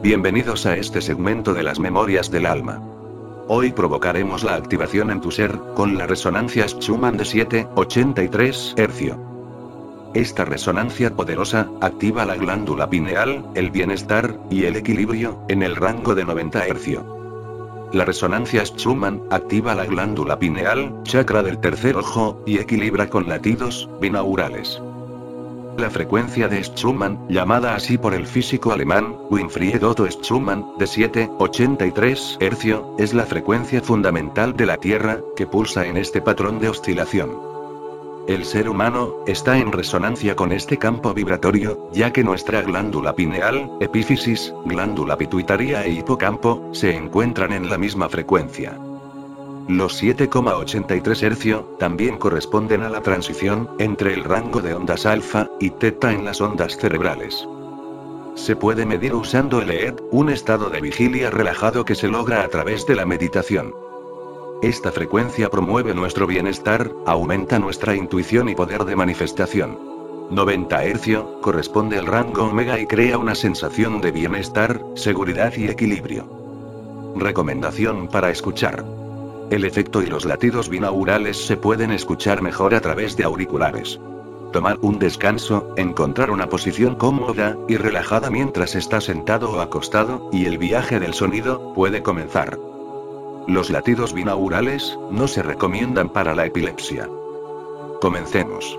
Bienvenidos a este segmento de las memorias del alma. Hoy provocaremos la activación en tu ser, con la resonancia Schumann de 783 hercio. Esta resonancia poderosa, activa la glándula pineal, el bienestar, y el equilibrio, en el rango de 90 hercio. La resonancia Schumann, activa la glándula pineal, chakra del tercer ojo, y equilibra con latidos, binaurales. La frecuencia de Schumann, llamada así por el físico alemán, Winfried Otto Schumann, de 7,83 hercio, es la frecuencia fundamental de la Tierra, que pulsa en este patrón de oscilación. El ser humano, está en resonancia con este campo vibratorio, ya que nuestra glándula pineal, epífisis, glándula pituitaria e hipocampo, se encuentran en la misma frecuencia. Los 7,83 Hz también corresponden a la transición entre el rango de ondas alfa y teta en las ondas cerebrales. Se puede medir usando el EED, un estado de vigilia relajado que se logra a través de la meditación. Esta frecuencia promueve nuestro bienestar, aumenta nuestra intuición y poder de manifestación. 90 Hz corresponde al rango omega y crea una sensación de bienestar, seguridad y equilibrio. Recomendación para escuchar. El efecto y los latidos binaurales se pueden escuchar mejor a través de auriculares. Tomar un descanso, encontrar una posición cómoda y relajada mientras está sentado o acostado, y el viaje del sonido puede comenzar. Los latidos binaurales no se recomiendan para la epilepsia. Comencemos.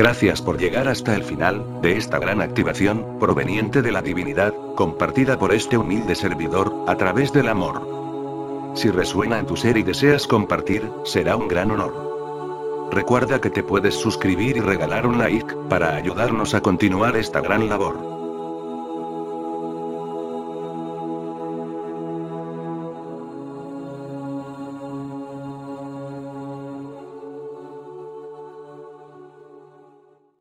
Gracias por llegar hasta el final, de esta gran activación, proveniente de la divinidad, compartida por este humilde servidor, a través del amor. Si resuena en tu ser y deseas compartir, será un gran honor. Recuerda que te puedes suscribir y regalar un like, para ayudarnos a continuar esta gran labor.